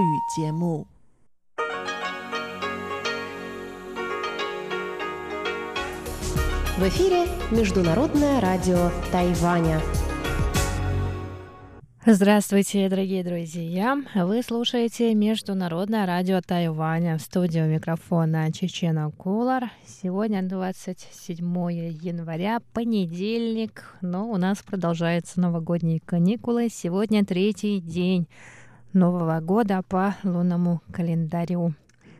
语节目。В эфире Международное радио Тайваня. Здравствуйте, дорогие друзья! Вы слушаете Международное радио Тайваня в студию микрофона Чечена Кулар. Сегодня 27 января, понедельник, но у нас продолжаются новогодние каникулы. Сегодня третий день Нового года по лунному календарю.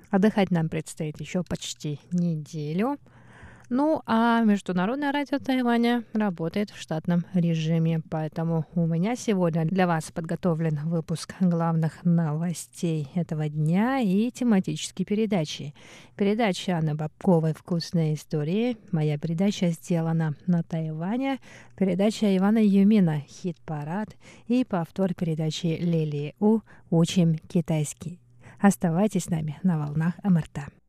Отдыхать нам предстоит еще почти неделю – ну, а Международное радио Тайваня работает в штатном режиме, поэтому у меня сегодня для вас подготовлен выпуск главных новостей этого дня и тематические передачи. Передача Анны Бабковой «Вкусные истории». Моя передача сделана на Тайване. Передача Ивана Юмина «Хит-парад» и повтор передачи Лилии У «Учим китайский». Оставайтесь с нами на волнах МРТ.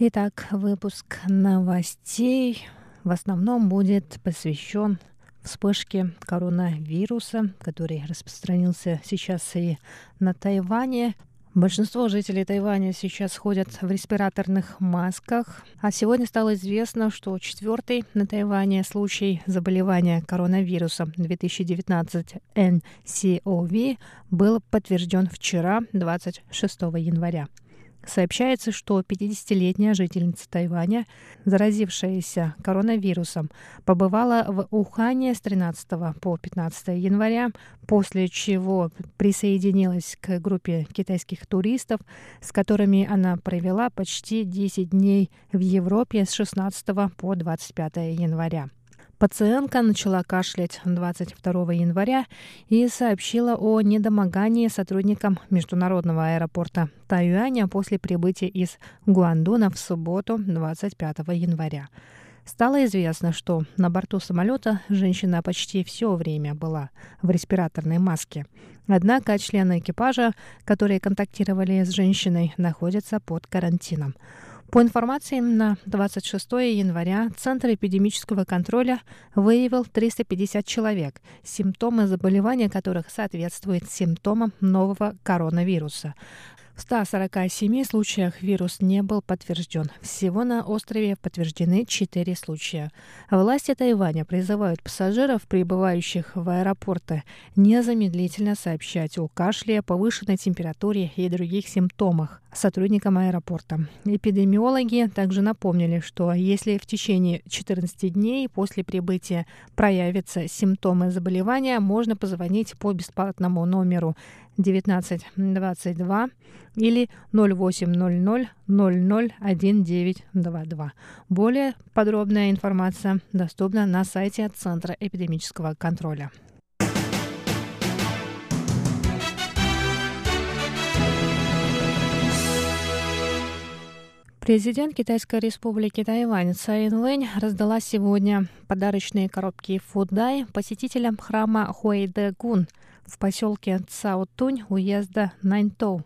Итак, выпуск новостей в основном будет посвящен вспышке коронавируса, который распространился сейчас и на Тайване. Большинство жителей Тайваня сейчас ходят в респираторных масках. А сегодня стало известно, что четвертый на Тайване случай заболевания коронавирусом 2019 NCOV был подтвержден вчера, 26 января. Сообщается, что 50-летняя жительница Тайваня, заразившаяся коронавирусом, побывала в Ухане с 13 по 15 января, после чего присоединилась к группе китайских туристов, с которыми она провела почти 10 дней в Европе с 16 по 25 января. Пациентка начала кашлять 22 января и сообщила о недомогании сотрудникам международного аэропорта Тайюаня после прибытия из Гуандуна в субботу 25 января. Стало известно, что на борту самолета женщина почти все время была в респираторной маске. Однако члены экипажа, которые контактировали с женщиной, находятся под карантином. По информации на 26 января Центр эпидемического контроля выявил 350 человек, симптомы заболевания которых соответствуют симптомам нового коронавируса. В 147 случаях вирус не был подтвержден. Всего на острове подтверждены 4 случая. Власти Тайваня призывают пассажиров, прибывающих в аэропорты, незамедлительно сообщать о кашле, повышенной температуре и других симптомах сотрудникам аэропорта. Эпидемиологи также напомнили, что если в течение 14 дней после прибытия проявятся симптомы заболевания, можно позвонить по бесплатному номеру 1922 или 0800 001922. Более подробная информация доступна на сайте Центра эпидемического контроля. Президент Китайской республики Тайвань Цай Инвэнь раздала сегодня подарочные коробки Фудай посетителям храма Хуэйдэгун – в поселке Цаотунь уезда Наньтоу.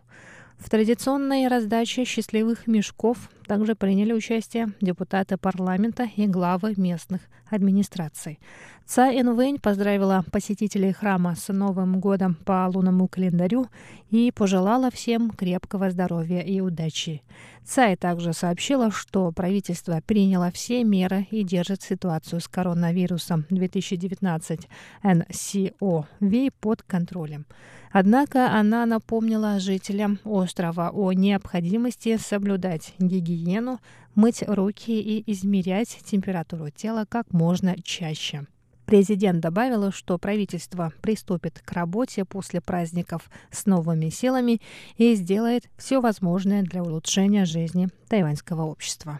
В традиционной раздаче счастливых мешков также приняли участие депутаты парламента и главы местных администраций. Ца Инвэнь поздравила посетителей храма с Новым годом по лунному календарю и пожелала всем крепкого здоровья и удачи. Цай также сообщила, что правительство приняло все меры и держит ситуацию с коронавирусом 2019 NCOV под контролем. Однако она напомнила жителям острова о необходимости соблюдать гигиену, мыть руки и измерять температуру тела как можно чаще. Президент добавила, что правительство приступит к работе после праздников с новыми силами и сделает все возможное для улучшения жизни тайваньского общества.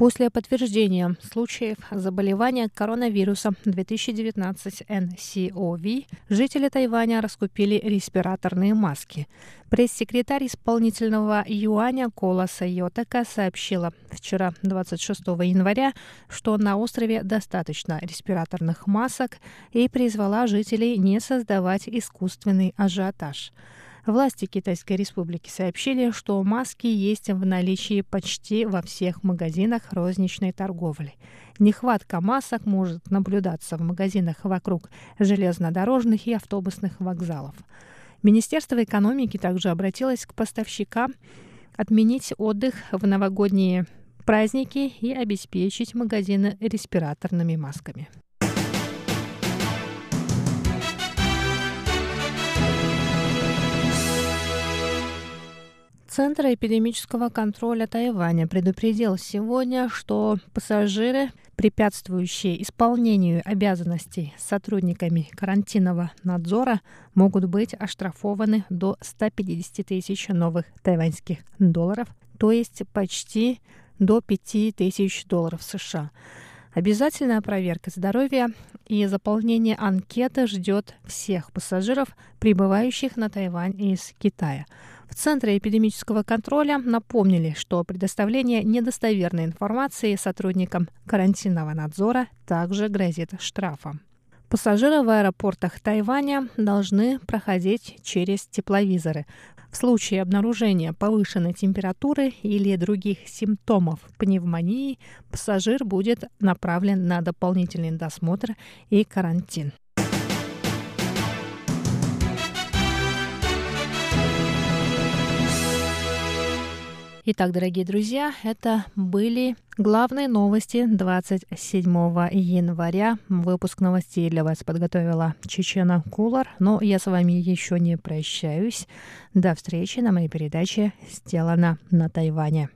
После подтверждения случаев заболевания коронавирусом 2019 НСОВ жители Тайваня раскупили респираторные маски. Пресс-секретарь исполнительного юаня Кола Сайотака сообщила вчера, 26 января, что на острове достаточно респираторных масок и призвала жителей не создавать искусственный ажиотаж. Власти Китайской Республики сообщили, что маски есть в наличии почти во всех магазинах розничной торговли. Нехватка масок может наблюдаться в магазинах вокруг железнодорожных и автобусных вокзалов. Министерство экономики также обратилось к поставщикам отменить отдых в новогодние праздники и обеспечить магазины респираторными масками. Центр эпидемического контроля Тайваня предупредил сегодня, что пассажиры, препятствующие исполнению обязанностей сотрудниками карантинного надзора, могут быть оштрафованы до 150 тысяч новых тайваньских долларов, то есть почти до 5 тысяч долларов США. Обязательная проверка здоровья и заполнение анкеты ждет всех пассажиров, прибывающих на Тайвань из Китая. В Центре эпидемического контроля напомнили, что предоставление недостоверной информации сотрудникам карантинного надзора также грозит штрафом. Пассажиры в аэропортах Тайваня должны проходить через тепловизоры. В случае обнаружения повышенной температуры или других симптомов пневмонии пассажир будет направлен на дополнительный досмотр и карантин. Итак, дорогие друзья, это были главные новости 27 января. Выпуск новостей для вас подготовила Чечена Кулар. Но я с вами еще не прощаюсь. До встречи на моей передаче «Сделано на Тайване».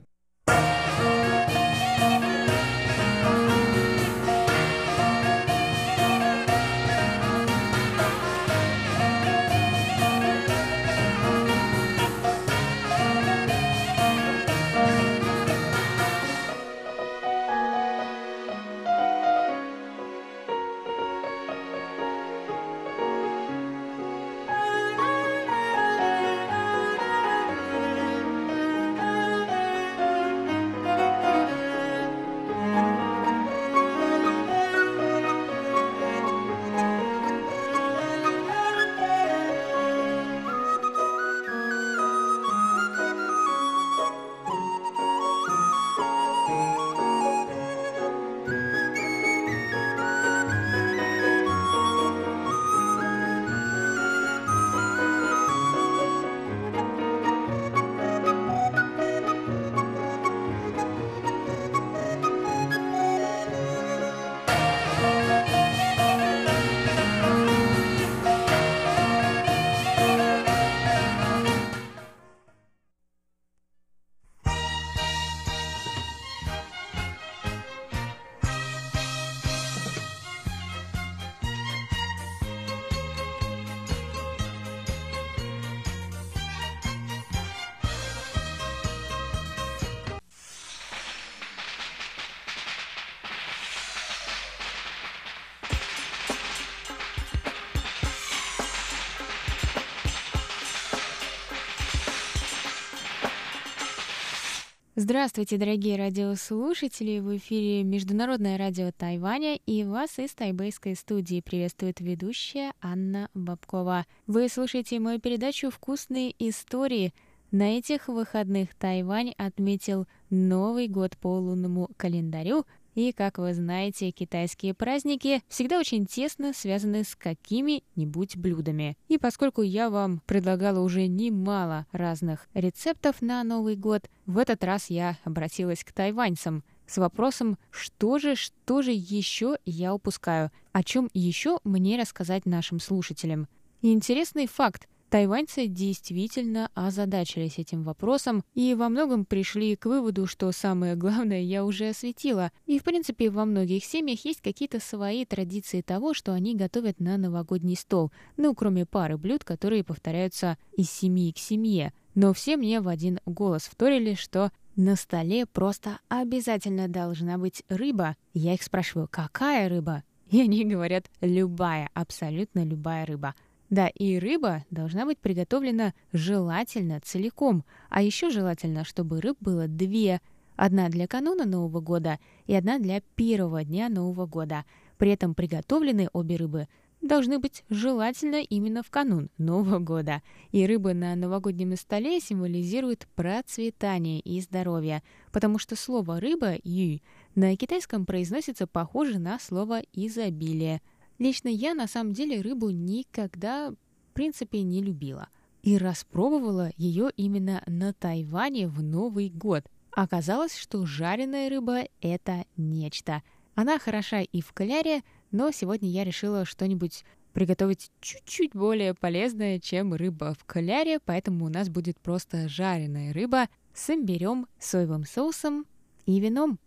Здравствуйте, дорогие радиослушатели! В эфире Международное радио Тайваня и вас из тайбэйской студии приветствует ведущая Анна Бабкова. Вы слушаете мою передачу «Вкусные истории». На этих выходных Тайвань отметил Новый год по лунному календарю, и, как вы знаете, китайские праздники всегда очень тесно связаны с какими-нибудь блюдами. И поскольку я вам предлагала уже немало разных рецептов на Новый год, в этот раз я обратилась к тайваньцам с вопросом, что же, что же еще я упускаю, о чем еще мне рассказать нашим слушателям. И интересный факт. Тайваньцы действительно озадачились этим вопросом и во многом пришли к выводу, что самое главное я уже осветила. И, в принципе, во многих семьях есть какие-то свои традиции того, что они готовят на новогодний стол. Ну, кроме пары блюд, которые повторяются из семьи к семье. Но все мне в один голос вторили, что на столе просто обязательно должна быть рыба. Я их спрашиваю, какая рыба? И они говорят, любая, абсолютно любая рыба. Да, и рыба должна быть приготовлена желательно целиком, а еще желательно, чтобы рыб было две. Одна для кануна Нового года и одна для первого дня Нового года. При этом приготовлены обе рыбы должны быть желательно именно в канун Нового года. И рыба на новогоднем столе символизирует процветание и здоровье, потому что слово «рыба» «ю» на китайском произносится похоже на слово «изобилие». Лично я на самом деле рыбу никогда, в принципе, не любила. И распробовала ее именно на Тайване в Новый год. Оказалось, что жареная рыба — это нечто. Она хороша и в кляре, но сегодня я решила что-нибудь приготовить чуть-чуть более полезное, чем рыба в кляре, поэтому у нас будет просто жареная рыба с имбирем, соевым соусом и вином.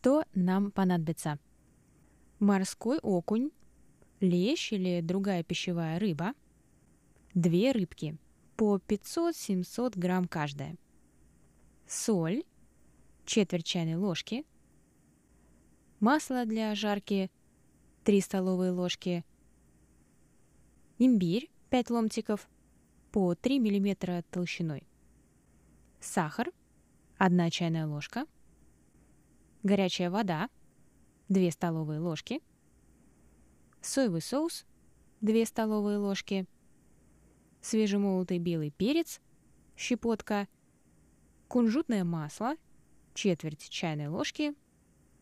Что нам понадобится? Морской окунь, лещ или другая пищевая рыба – Две рыбки по 500-700 грамм каждая. Соль, четверть чайной ложки. Масло для жарки 3 столовые ложки. Имбирь 5 ломтиков по 3 мм толщиной. Сахар 1 чайная ложка. Горячая вода 2 столовые ложки. Соевый соус 2 столовые ложки – свежемолотый белый перец, щепотка, кунжутное масло, четверть чайной ложки,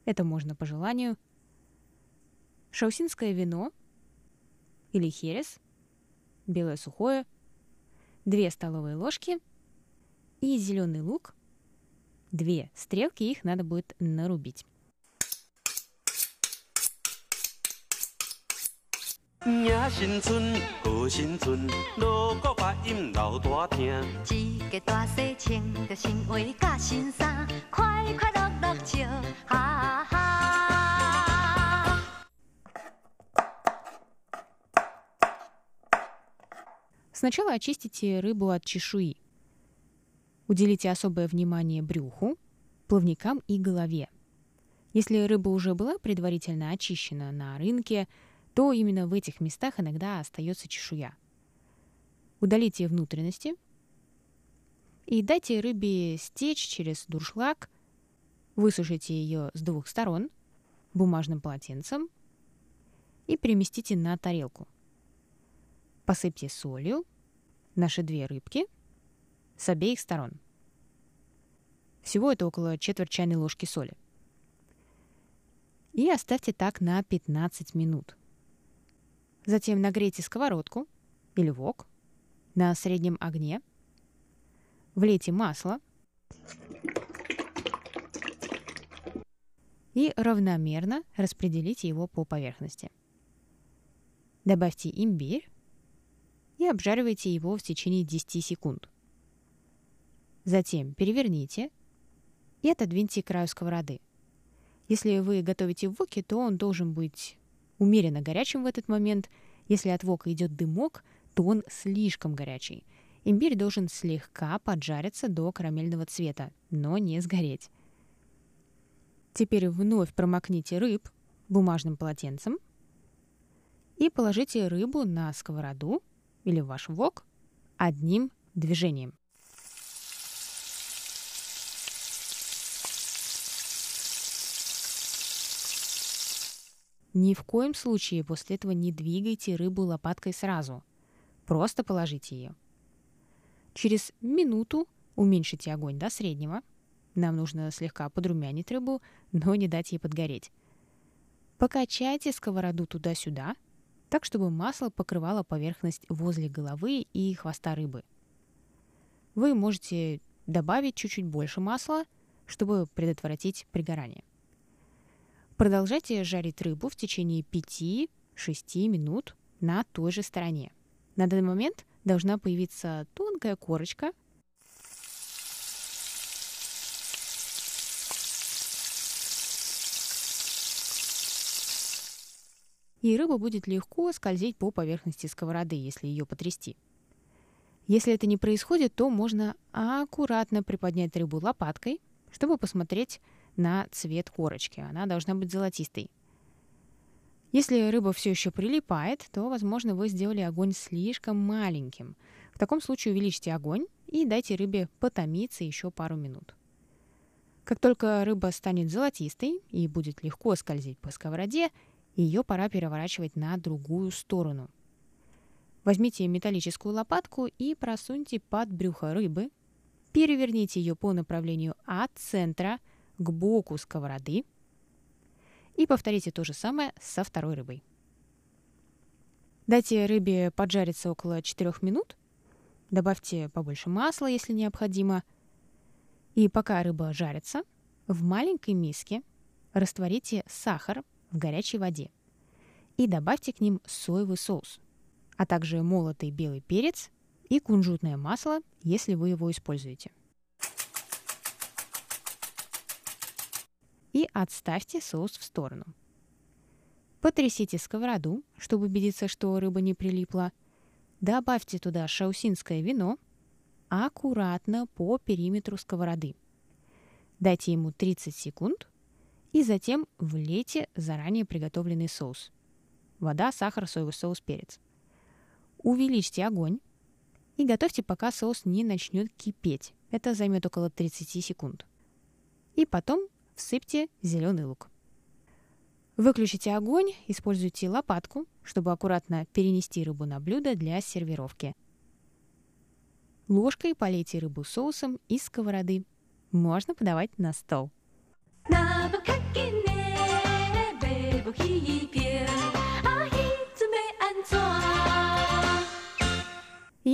это можно по желанию, шаусинское вино или херес, белое сухое, 2 столовые ложки и зеленый лук, две стрелки, их надо будет нарубить. 迎新春，贺新春，锣鼓发音老大听。一家大细穿着新鞋甲新衫，快快乐乐笑，哈哈。Сначала очистите рыбу от чешуи. Уделите особое внимание брюху, плавникам и голове. Если рыба уже была предварительно очищена на рынке, то именно в этих местах иногда остается чешуя. Удалите внутренности и дайте рыбе стечь через дуршлаг, высушите ее с двух сторон бумажным полотенцем и переместите на тарелку. Посыпьте солью наши две рыбки с обеих сторон. Всего это около четверть чайной ложки соли. И оставьте так на 15 минут. Затем нагрейте сковородку или вок на среднем огне. Влейте масло и равномерно распределите его по поверхности. Добавьте имбирь и обжаривайте его в течение 10 секунд. Затем переверните и отодвиньте краю сковороды. Если вы готовите в воке, то он должен быть умеренно горячим в этот момент. Если от вока идет дымок, то он слишком горячий. Имбирь должен слегка поджариться до карамельного цвета, но не сгореть. Теперь вновь промокните рыб бумажным полотенцем и положите рыбу на сковороду или ваш вок одним движением. Ни в коем случае после этого не двигайте рыбу лопаткой сразу. Просто положите ее. Через минуту уменьшите огонь до среднего. Нам нужно слегка подрумянить рыбу, но не дать ей подгореть. Покачайте сковороду туда-сюда, так чтобы масло покрывало поверхность возле головы и хвоста рыбы. Вы можете добавить чуть-чуть больше масла, чтобы предотвратить пригорание. Продолжайте жарить рыбу в течение 5-6 минут на той же стороне. На данный момент должна появиться тонкая корочка. И рыба будет легко скользить по поверхности сковороды, если ее потрясти. Если это не происходит, то можно аккуратно приподнять рыбу лопаткой, чтобы посмотреть, на цвет корочки. Она должна быть золотистой. Если рыба все еще прилипает, то, возможно, вы сделали огонь слишком маленьким. В таком случае увеличьте огонь и дайте рыбе потомиться еще пару минут. Как только рыба станет золотистой и будет легко скользить по сковороде, ее пора переворачивать на другую сторону. Возьмите металлическую лопатку и просуньте под брюхо рыбы, переверните ее по направлению от центра к боку сковороды и повторите то же самое со второй рыбой. Дайте рыбе поджариться около 4 минут, добавьте побольше масла, если необходимо, и пока рыба жарится, в маленькой миске растворите сахар в горячей воде и добавьте к ним соевый соус, а также молотый белый перец и кунжутное масло, если вы его используете. И отставьте соус в сторону. Потрясите сковороду, чтобы убедиться, что рыба не прилипла. Добавьте туда шаусинское вино аккуратно по периметру сковороды. Дайте ему 30 секунд и затем влейте заранее приготовленный соус. Вода, сахар, соевый соус, перец. Увеличьте огонь и готовьте, пока соус не начнет кипеть. Это займет около 30 секунд. И потом всыпьте зеленый лук. Выключите огонь, используйте лопатку, чтобы аккуратно перенести рыбу на блюдо для сервировки. Ложкой полейте рыбу соусом из сковороды. Можно подавать на стол. И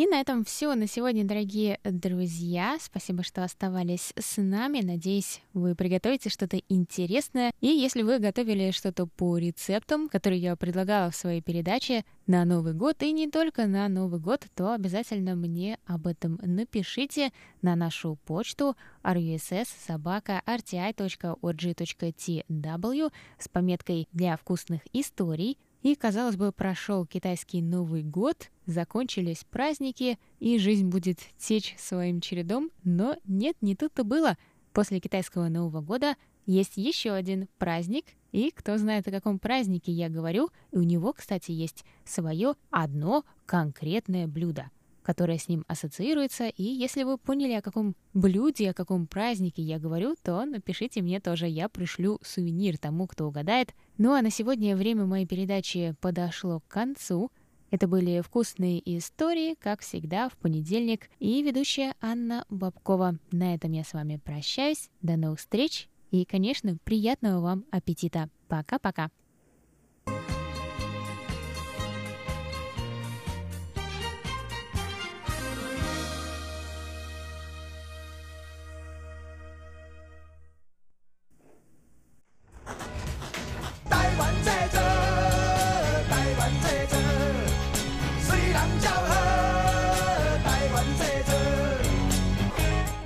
на этом все на сегодня, дорогие друзья. Спасибо, что оставались с нами. Надеюсь, вы приготовите что-то интересное. И если вы готовили что-то по рецептам, которые я предлагала в своей передаче на Новый год и не только на Новый год, то обязательно мне об этом напишите на нашу почту russsobaka.rti.org.tw с пометкой «Для вкусных историй» И, казалось бы, прошел китайский Новый год, закончились праздники, и жизнь будет течь своим чередом, но нет, не тут-то было. После китайского Нового года есть еще один праздник, и кто знает, о каком празднике я говорю, и у него, кстати, есть свое одно конкретное блюдо — которая с ним ассоциируется. И если вы поняли, о каком блюде, о каком празднике я говорю, то напишите мне тоже, я пришлю сувенир тому, кто угадает. Ну а на сегодня время моей передачи подошло к концу. Это были вкусные истории, как всегда, в понедельник. И ведущая Анна Бабкова. На этом я с вами прощаюсь. До новых встреч. И, конечно, приятного вам аппетита. Пока-пока.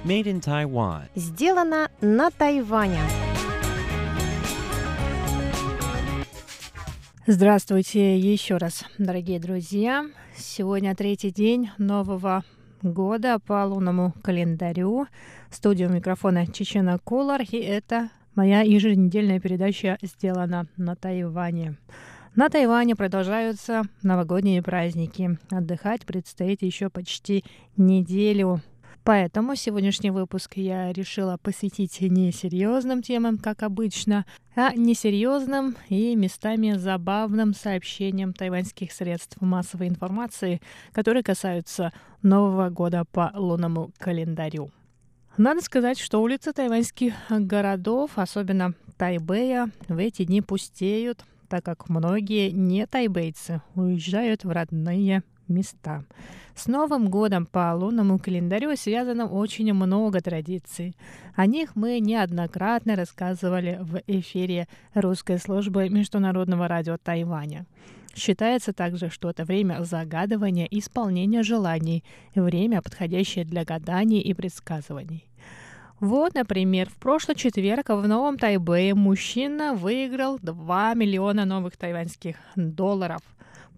Made in Taiwan. Сделано на Тайване. Здравствуйте еще раз, дорогие друзья. Сегодня третий день нового года по лунному календарю. Студию микрофона Чечена Кулар, и это моя еженедельная передача «Сделана на Тайване». На Тайване продолжаются новогодние праздники. Отдыхать предстоит еще почти неделю. Поэтому сегодняшний выпуск я решила посвятить не серьезным темам, как обычно, а несерьезным и местами забавным сообщениям тайваньских средств массовой информации, которые касаются Нового года по лунному календарю. Надо сказать, что улицы тайваньских городов, особенно Тайбэя, в эти дни пустеют, так как многие не тайбейцы уезжают в родные места. С Новым годом по лунному календарю связано очень много традиций. О них мы неоднократно рассказывали в эфире русской службы Международного радио Тайваня. Считается также, что это время загадывания и исполнения желаний, время, подходящее для гаданий и предсказываний. Вот, например, в прошлый четверг в Новом Тайбэе мужчина выиграл 2 миллиона новых тайваньских долларов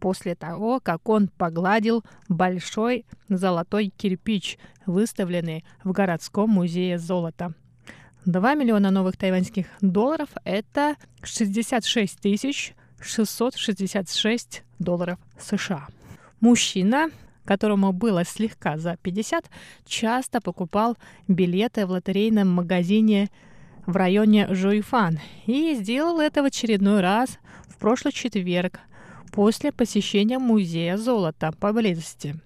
после того, как он погладил большой золотой кирпич, выставленный в городском музее золота. 2 миллиона новых тайваньских долларов – это 66 тысяч 666 долларов США. Мужчина которому было слегка за 50, часто покупал билеты в лотерейном магазине в районе Жуйфан и сделал это в очередной раз в прошлый четверг после посещения музея золота поблизости.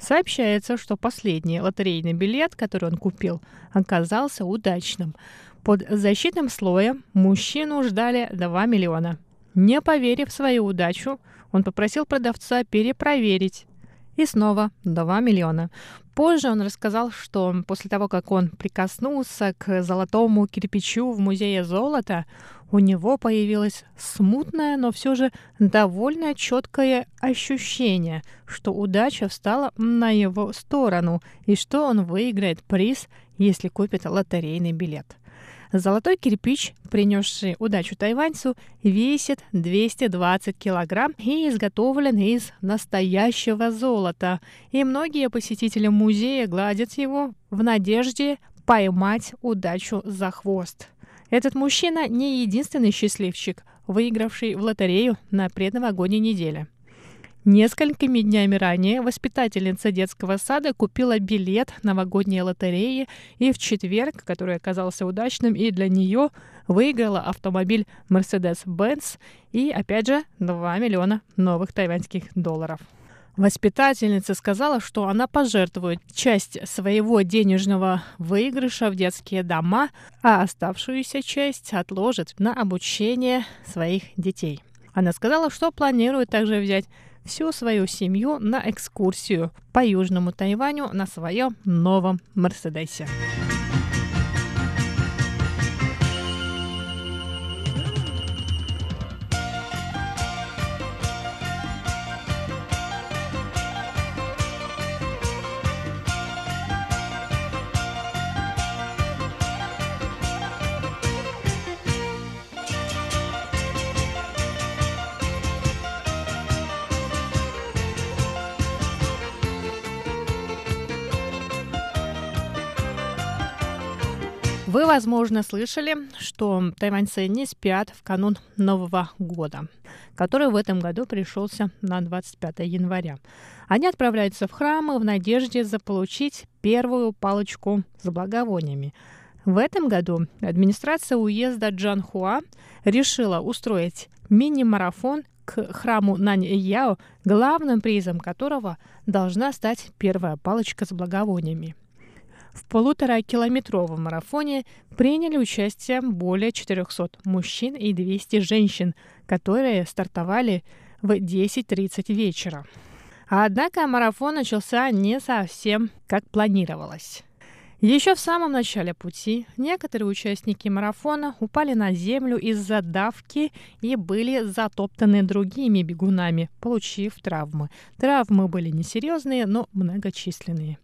Сообщается, что последний лотерейный билет, который он купил, оказался удачным. Под защитным слоем мужчину ждали 2 миллиона. Не поверив в свою удачу, он попросил продавца перепроверить. И снова 2 миллиона. Позже он рассказал, что после того, как он прикоснулся к золотому кирпичу в музее золота, у него появилось смутное, но все же довольно четкое ощущение, что удача встала на его сторону и что он выиграет приз, если купит лотерейный билет. Золотой кирпич, принесший удачу тайваньцу, весит 220 килограмм и изготовлен из настоящего золота. И многие посетители музея гладят его в надежде поймать удачу за хвост. Этот мужчина не единственный счастливчик, выигравший в лотерею на предновогодней неделе. Несколькими днями ранее воспитательница детского сада купила билет новогодней лотереи и в четверг, который оказался удачным и для нее, выиграла автомобиль Mercedes-Benz и, опять же, 2 миллиона новых тайваньских долларов. Воспитательница сказала, что она пожертвует часть своего денежного выигрыша в детские дома, а оставшуюся часть отложит на обучение своих детей. Она сказала, что планирует также взять всю свою семью на экскурсию по Южному Тайваню на своем новом Мерседесе. Вы, возможно, слышали, что тайваньцы не спят в канун Нового года, который в этом году пришелся на 25 января. Они отправляются в храмы в надежде заполучить первую палочку с благовониями. В этом году администрация уезда Джанхуа решила устроить мини-марафон к храму Нань-Яо, главным призом которого должна стать первая палочка с благовониями. В полуторакилометровом марафоне приняли участие более 400 мужчин и 200 женщин, которые стартовали в 10.30 вечера. Однако марафон начался не совсем как планировалось. Еще в самом начале пути некоторые участники марафона упали на землю из-за давки и были затоптаны другими бегунами, получив травмы. Травмы были несерьезные, но многочисленные.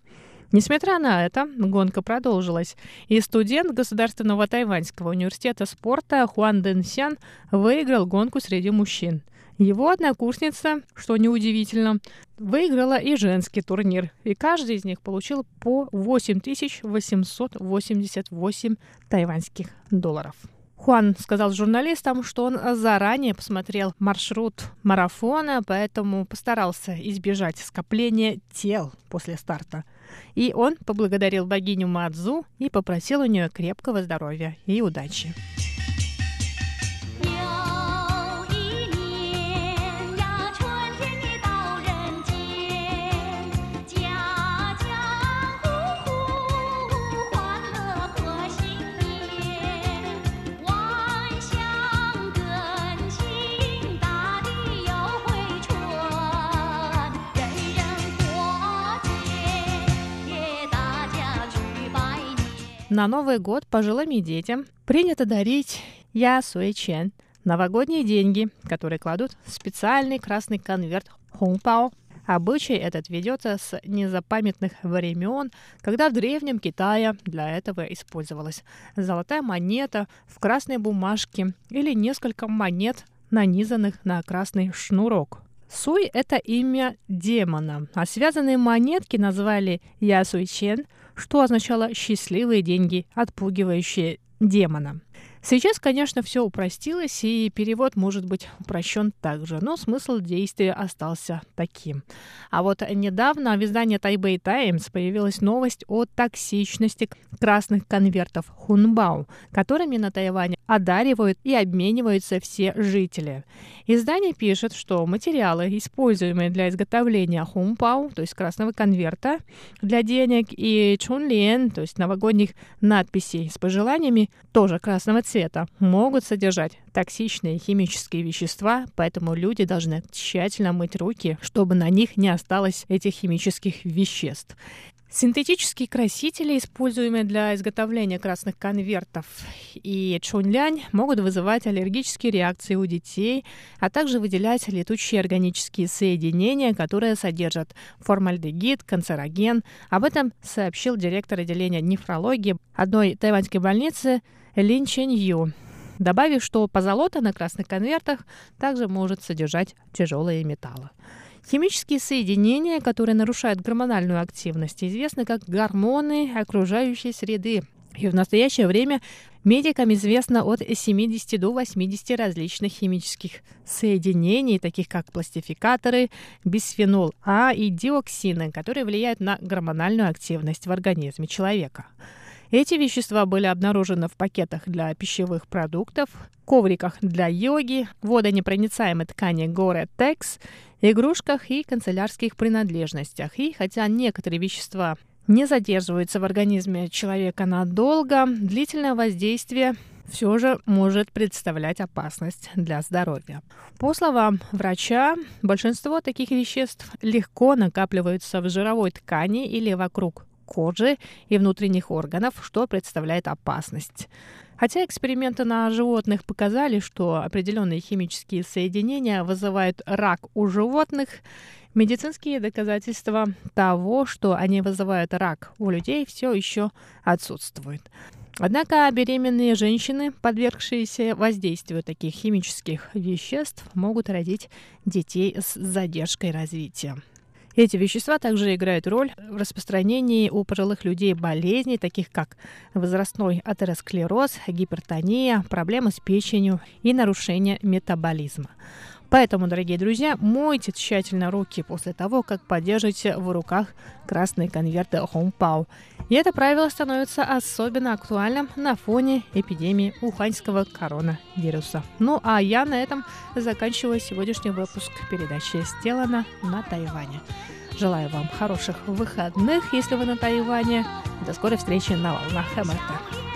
Несмотря на это, гонка продолжилась, и студент Государственного тайваньского университета спорта Хуан Дэн Сян выиграл гонку среди мужчин. Его однокурсница, что неудивительно, выиграла и женский турнир, и каждый из них получил по 8888 тайваньских долларов. Хуан сказал журналистам, что он заранее посмотрел маршрут марафона, поэтому постарался избежать скопления тел после старта. И он поблагодарил богиню Мадзу и попросил у нее крепкого здоровья и удачи. На Новый год пожилым и детям принято дарить я суэчен – новогодние деньги, которые кладут в специальный красный конверт хунпао. Обычай этот ведется с незапамятных времен, когда в Древнем Китае для этого использовалась золотая монета в красной бумажке или несколько монет, нанизанных на красный шнурок. Суй – это имя демона, а связанные монетки назвали Ясуйчен – что означало «счастливые деньги, отпугивающие демона». Сейчас, конечно, все упростилось, и перевод может быть упрощен также, но смысл действия остался таким. А вот недавно в издании Taipei Times появилась новость о токсичности красных конвертов Хунбао, которыми на Тайване одаривают и обмениваются все жители. Издание пишет, что материалы, используемые для изготовления хунбао, то есть красного конверта для денег, и чунлен, то есть новогодних надписей с пожеланиями, тоже красного цвета, могут содержать токсичные химические вещества, поэтому люди должны тщательно мыть руки, чтобы на них не осталось этих химических веществ. Синтетические красители, используемые для изготовления красных конвертов и чунлянь, могут вызывать аллергические реакции у детей, а также выделять летучие органические соединения, которые содержат формальдегид, канцероген. Об этом сообщил директор отделения нефрологии одной тайваньской больницы Лин Чен Ю добавив, что позолота на красных конвертах также может содержать тяжелые металлы. Химические соединения, которые нарушают гормональную активность, известны как гормоны окружающей среды. И в настоящее время медикам известно от 70 до 80 различных химических соединений, таких как пластификаторы, бисфенол А и диоксины, которые влияют на гормональную активность в организме человека. Эти вещества были обнаружены в пакетах для пищевых продуктов, ковриках для йоги, водонепроницаемой ткани Gore-Tex, игрушках и канцелярских принадлежностях. И хотя некоторые вещества не задерживаются в организме человека надолго, длительное воздействие все же может представлять опасность для здоровья. По словам врача, большинство таких веществ легко накапливаются в жировой ткани или вокруг кожи и внутренних органов, что представляет опасность. Хотя эксперименты на животных показали, что определенные химические соединения вызывают рак у животных, медицинские доказательства того, что они вызывают рак у людей, все еще отсутствуют. Однако беременные женщины, подвергшиеся воздействию таких химических веществ, могут родить детей с задержкой развития. Эти вещества также играют роль в распространении у пожилых людей болезней, таких как возрастной атеросклероз, гипертония, проблемы с печенью и нарушение метаболизма. Поэтому, дорогие друзья, мойте тщательно руки после того, как подержите в руках красные конверты Хомпау. И это правило становится особенно актуальным на фоне эпидемии уханьского коронавируса. Ну а я на этом заканчиваю сегодняшний выпуск передачи «Сделано на Тайване». Желаю вам хороших выходных, если вы на Тайване. До скорой встречи на волнах МРТ.《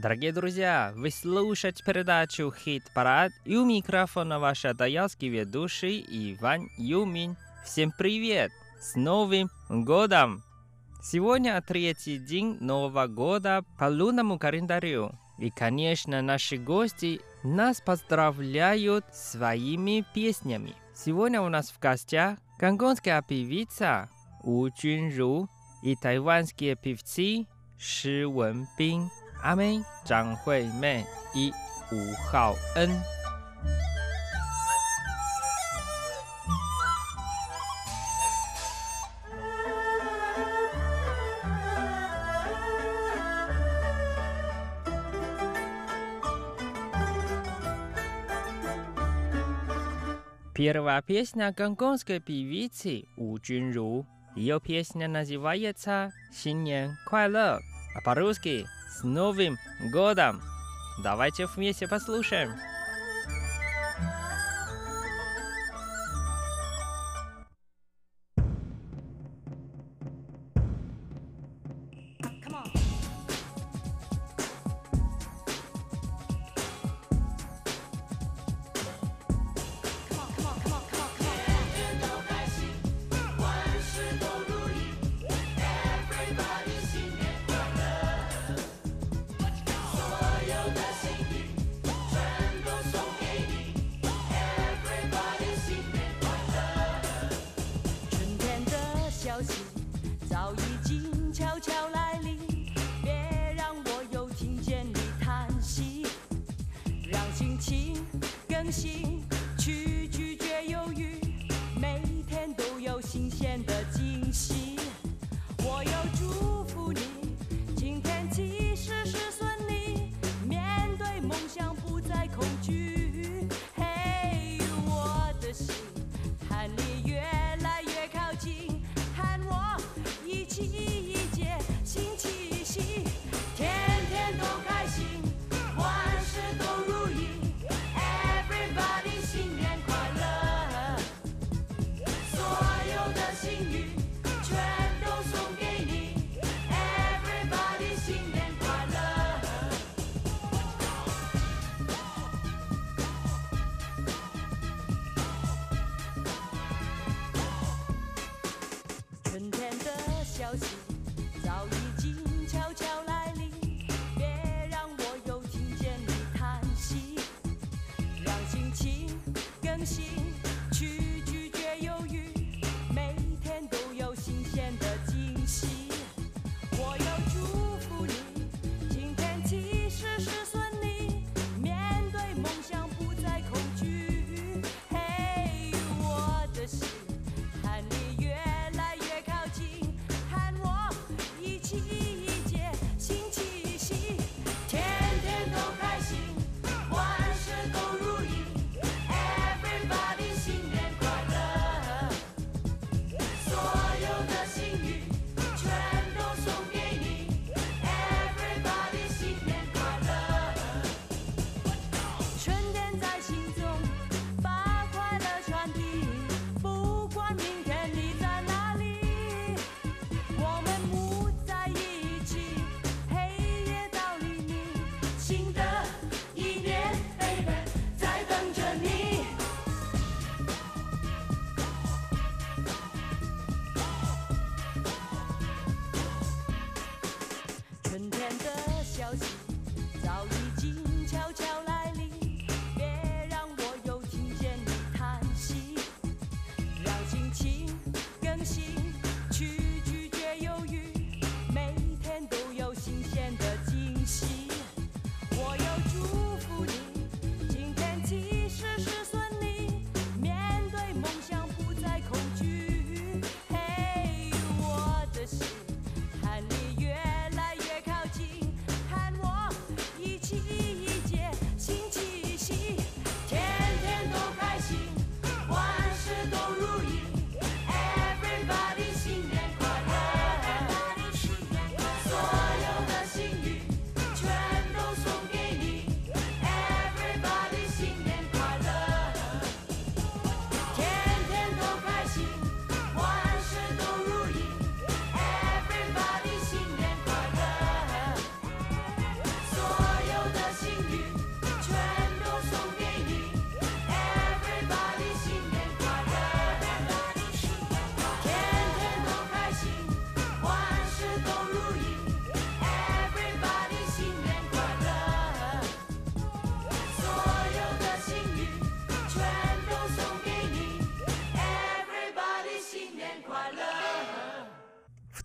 Дорогие друзья, вы слушаете передачу «Хит Парад» и у микрофона ваш даялский ведущий Иван Юмин. Всем привет! С Новым годом! Сегодня третий день Нового года по лунному календарю. И, конечно, наши гости нас поздравляют своими песнями. Сегодня у нас в гостях гонконгская певица У Джунру и тайванские певцы Ши Wenbin. 阿妹、张惠妹以吴浩恩。Первая песня гонконгской певицы У Джунру. Ее песня называется «新年快乐», а по-русски С Новым годом! Давайте вместе послушаем.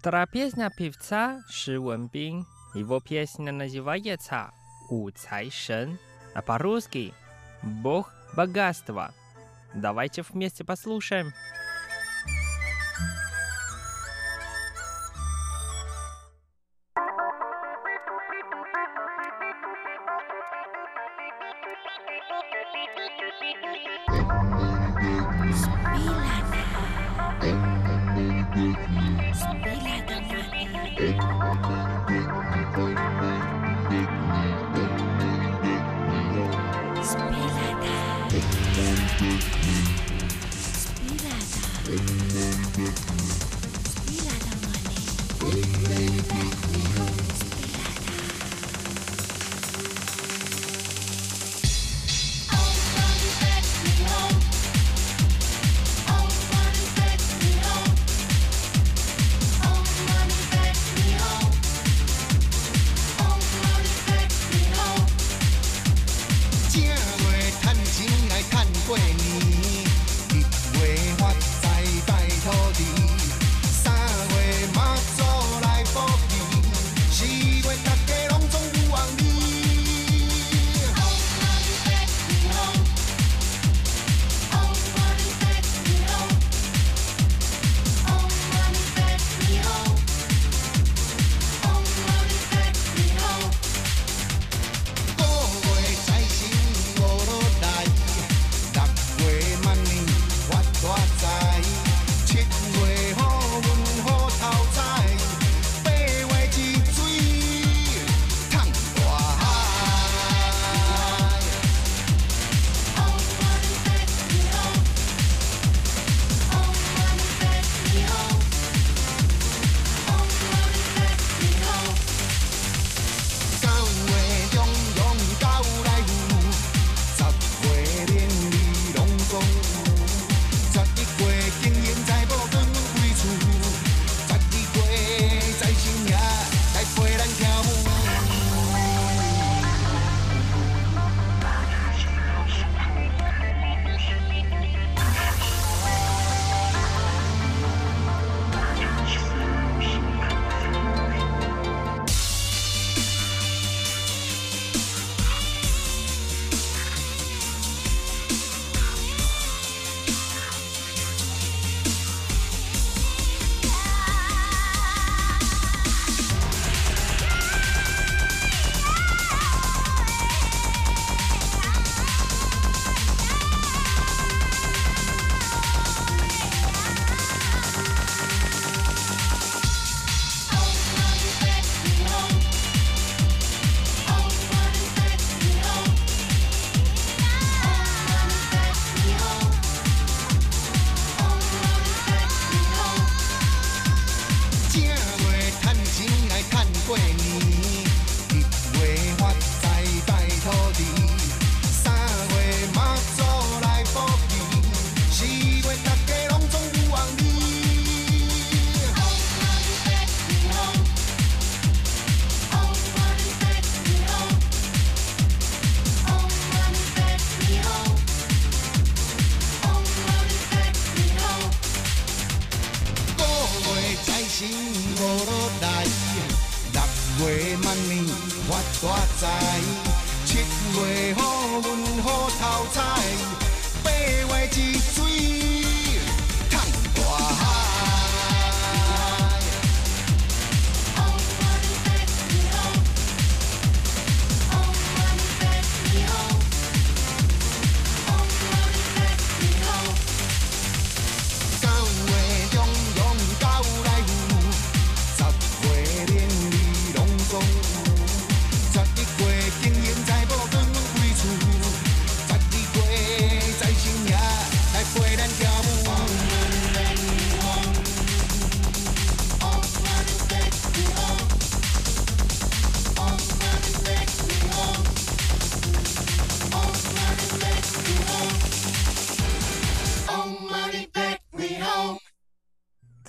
Вторая песня певца Ши Вонбин. Его песня называется «У Цай Шен», а по-русски «Бог богатства». Давайте вместе послушаем.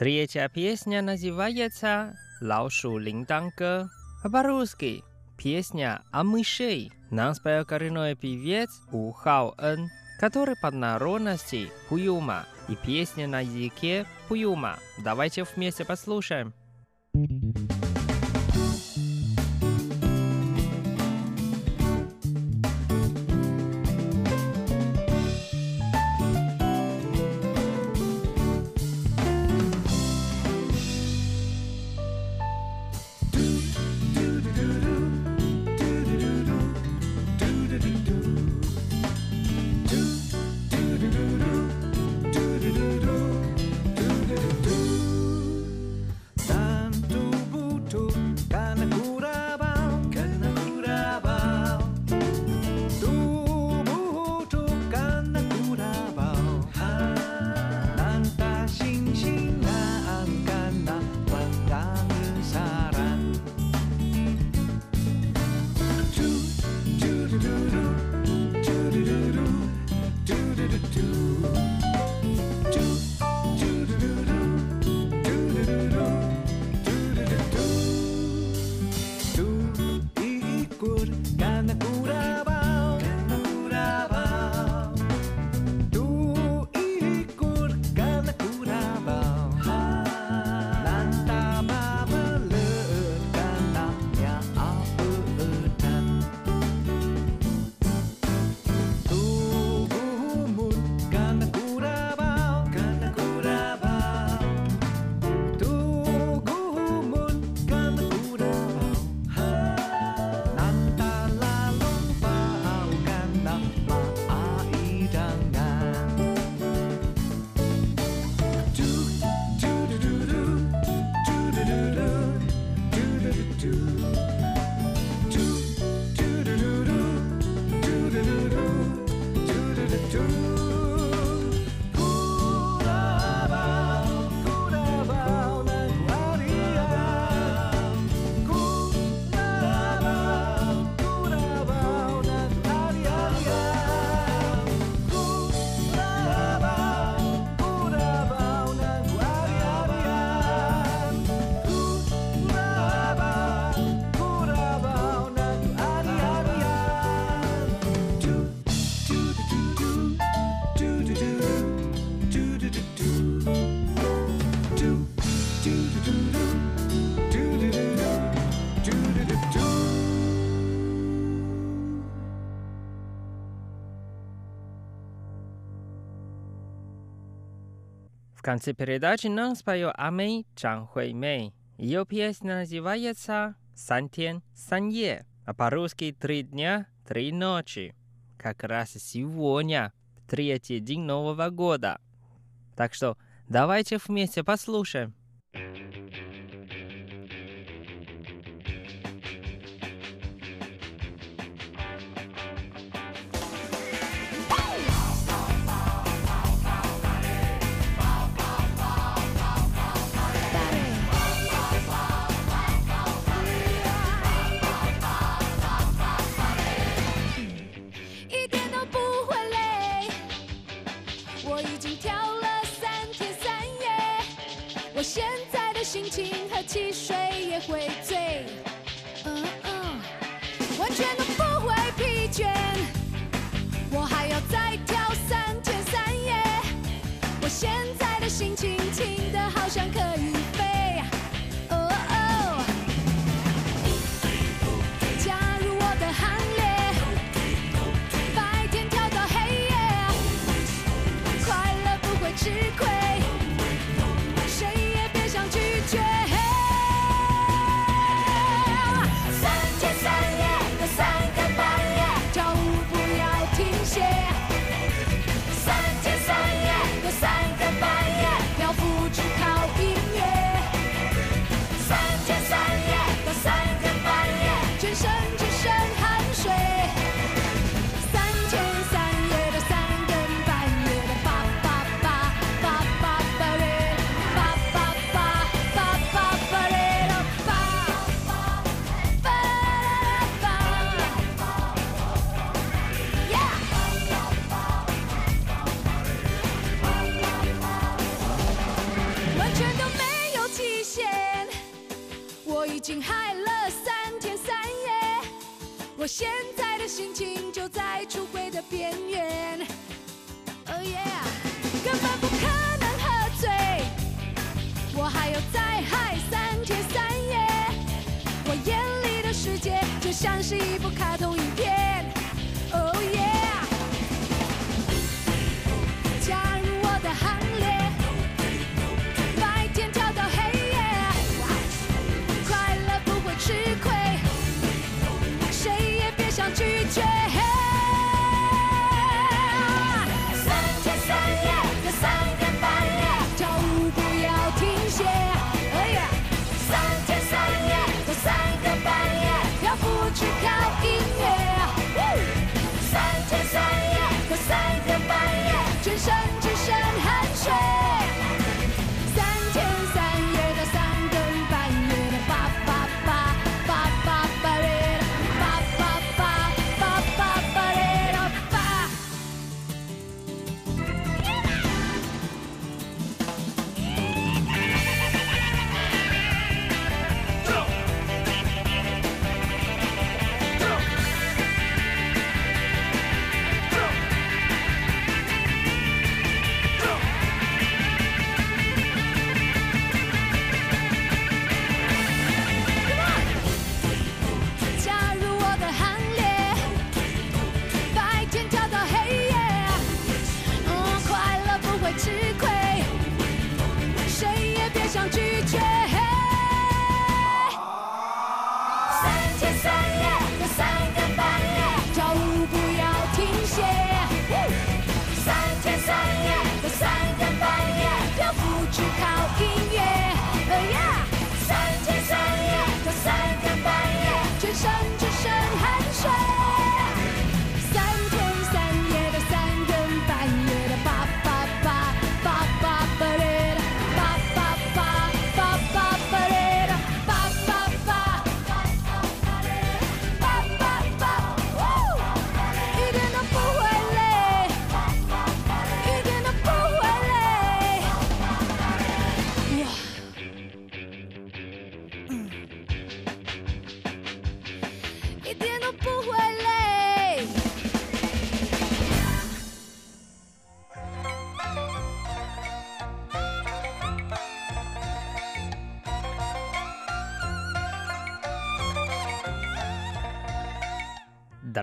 Третья песня называется «Лаушу линданка». По-русски песня о мышей. Нам спел коренной певец У Хао Эн, который под народности Пуюма. И песня на языке Пуюма. Давайте вместе послушаем. конце передачи нам споет Амей Чан Хуэй Мэй. Ее песня называется «Сан тен, сан е», а по-русски «Три дня, три ночи». Как раз сегодня, третий день Нового года. Так что давайте вместе послушаем.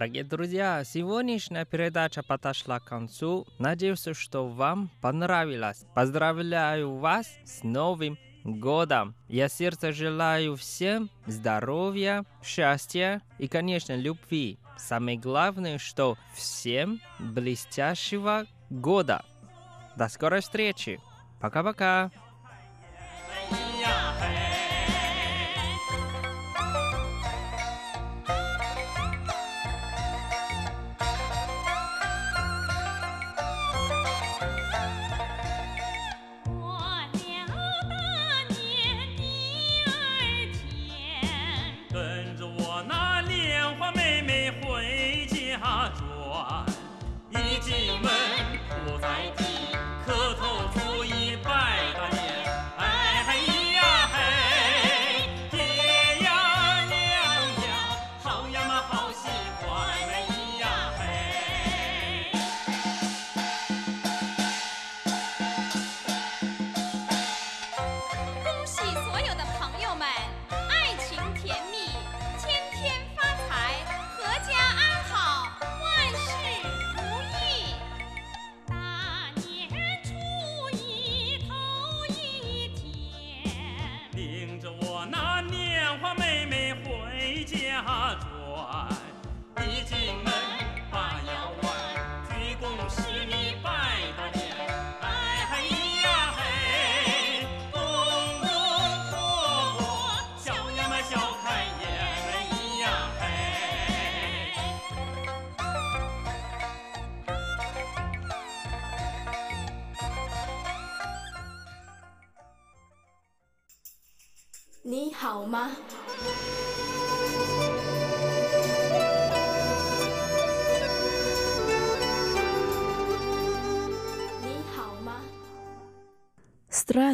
Дорогие друзья, сегодняшняя передача подошла к концу. Надеюсь, что вам понравилось. Поздравляю вас с Новым годом! Я сердце желаю всем здоровья, счастья и, конечно, любви. Самое главное, что всем блестящего года! До скорой встречи! Пока-пока!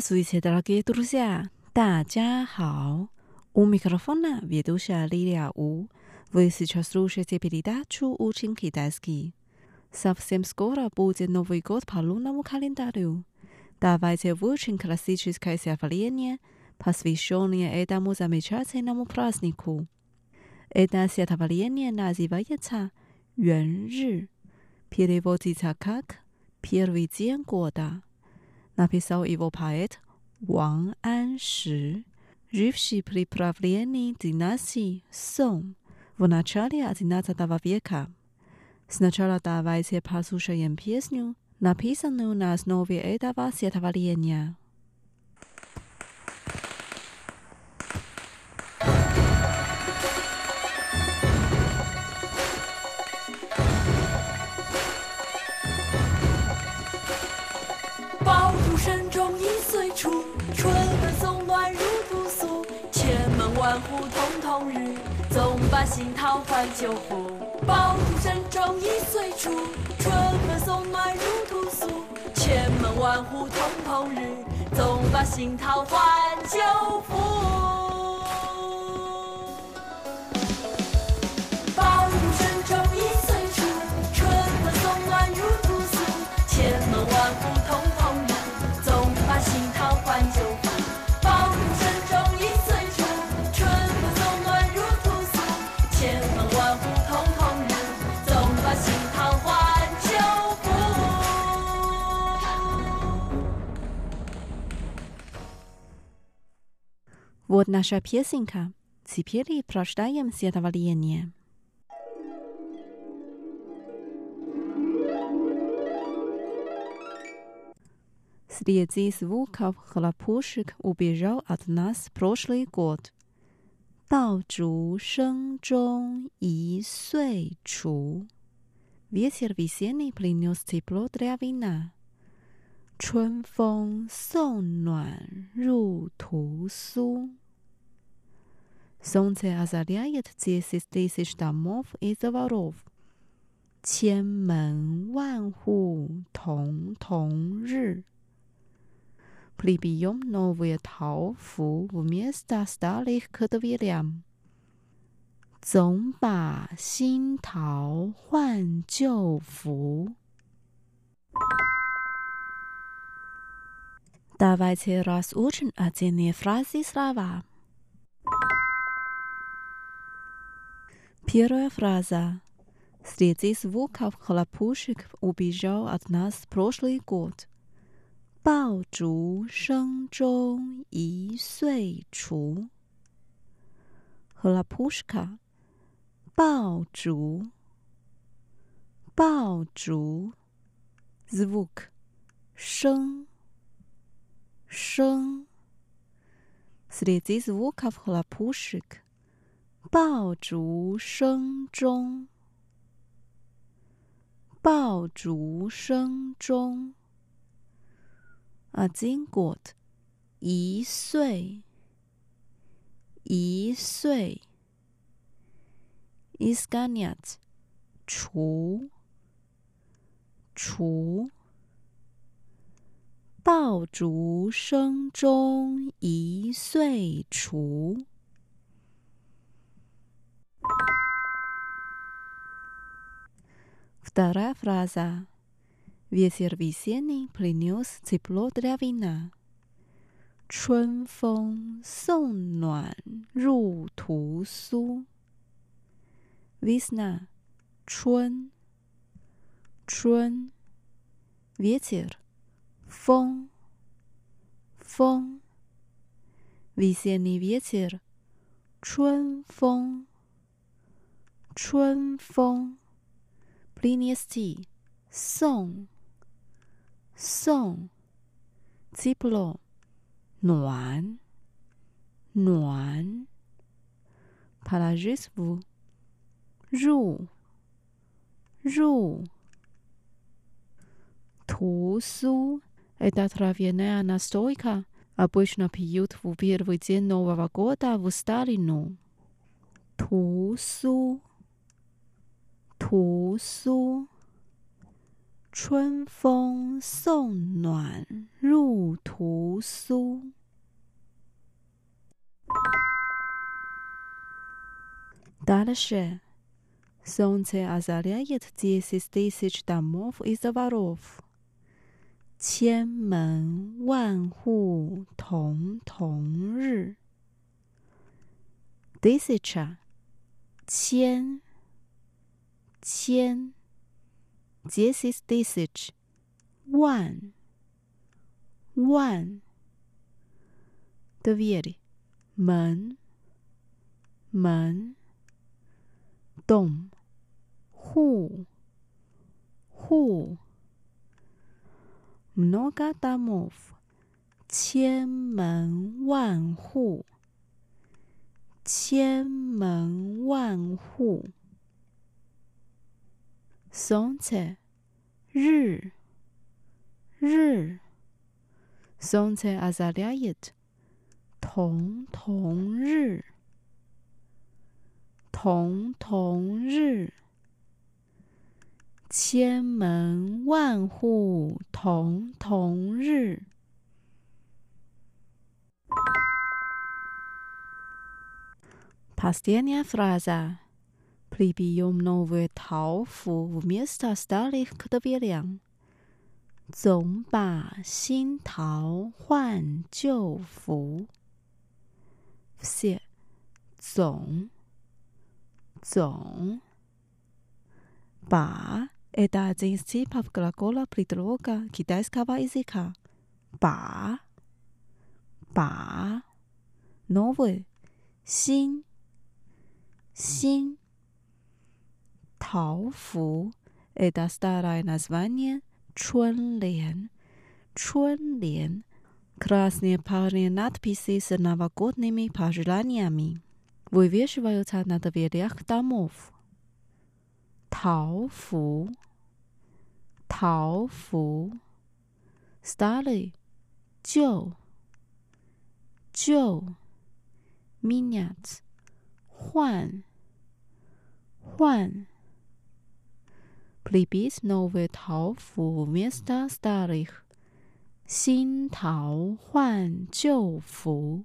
Здравствуйте, дорогие друзья! 大家好! У микрофона ведущая Лилия У. Вы сейчас слушаете передачу «Учим китайский». Совсем скоро будет Новый год по лунному календарю. Давайте выучим классическое стихотворение, посвященное этому замечательному празднику. Это стихотворение называется «Юэн Переводится как «Первый день года». Написал его поэт Ван Анши, живший при правлении династии Сон в начале XI века. Сначала давайте послушаем песню, написанную на основе этого стихотворения. “ 处，春风送暖入屠苏。千门万户曈曈日，总把新桃换旧符。”爆竹声中一岁除，春风送暖入屠苏。千门万户曈曈日，总把新桃换旧符。Вот наша песенка. Теперь прочитаем стихотворение. Среди звуков хлопушек убежал от нас прошлый год. 爆竹声中一岁除。Ветер весенний принес тепло для вина. 春风送暖入屠苏。Солнце озаряет десять тысяч домов и дворов. 千门万户曈曈日。Прибьем новые тауфу вместо старых к дверям. 总把新桃换旧符。 Давайте разучим отдельные фразы и слова. Первая фраза. Среди звуков хлопушек убежал от нас прошлый год. 爆竹声中一岁除。Хлопушка. 爆竹。爆竹。Звук. 声。 声。Среди звуков хлопушек. 爆竹声中。爆竹声中。один год，一岁，一岁。изгонять，除，除。 爆竹声中一岁除。Вторая фраза. Ветер весенний принес тепло для вина. 春风送暖入屠苏。Весна，春，春。Ветер， 风，风。Весенний ветер，春风，春风。Принести，送。送，тепло，暖，暖，положить в，入，入，屠苏 ，это травяная настойка, обычно пьют в первый день Нового года в старину. 屠苏，屠苏。春风送暖入屠苏。 Дальше. Солнце озаряет десять тысяч домов и дворов. 千门万户曈曈日。Тысяча，千，千，десять тысяч，万，万。Дверь，门，门。Дом，户，户。 Много домов，千门万户，千门万户。Солнце，日，日。Солнце озаряет，同同日，同同日。 千门万户曈曈日。Последняя фраза. Прибьем новую тауфу вместо старых к дверям. 总把新桃换旧符。Все 总总把 Это один из типов глагола предлога китайского языка. Ба. Ба. Новый. Син. Син. Тауфу. Это старое название Чунлен. Чунлен. Красные парные надписи с новогодними пожеланиями. Вывешиваются на дверях домов. 桃符， 桃符，Stary，旧，旧，minutes，换，换，please no ve 桃符 Mr. Stary，新桃换旧符，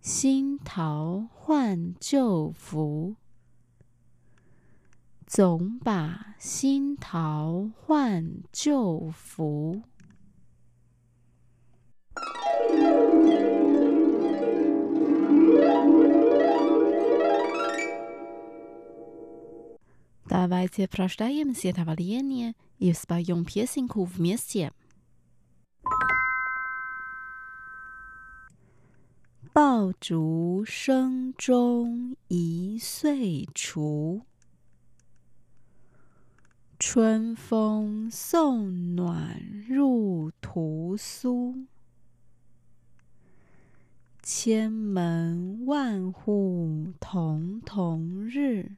新桃换旧符。总把新桃换旧符。大家好，我是主播小帆，今天我给大家带来一首《爆竹声中一岁除》。春风送暖入屠苏，千门万户曈曈日，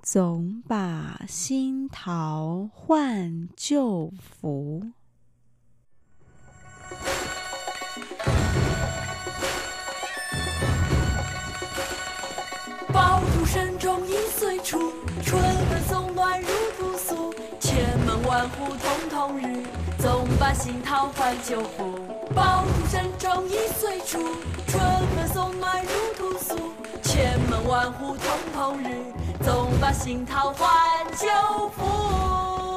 总把新桃换旧符。中一岁除，春风送暖入屠苏。千门万户曈曈日，总把新桃换旧符。爆竹声中一岁除，春风送暖入屠苏。千门万户曈曈日，总把新桃换旧符。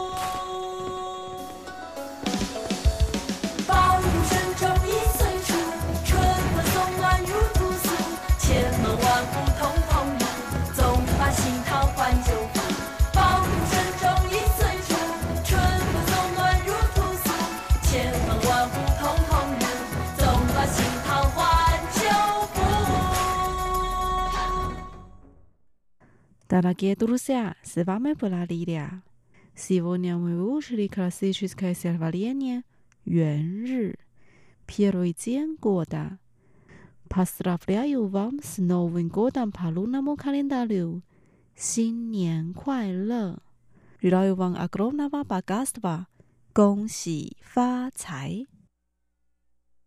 Дорогие друзья, с вами была Лилия. Сегодня мы выучили классическое стихотворение «Юэн Ры» первый день года. Поздравляю вам с Новым годом по лунному календарю. 新年快乐！Желаю вам огромного богатства. 恭喜发财！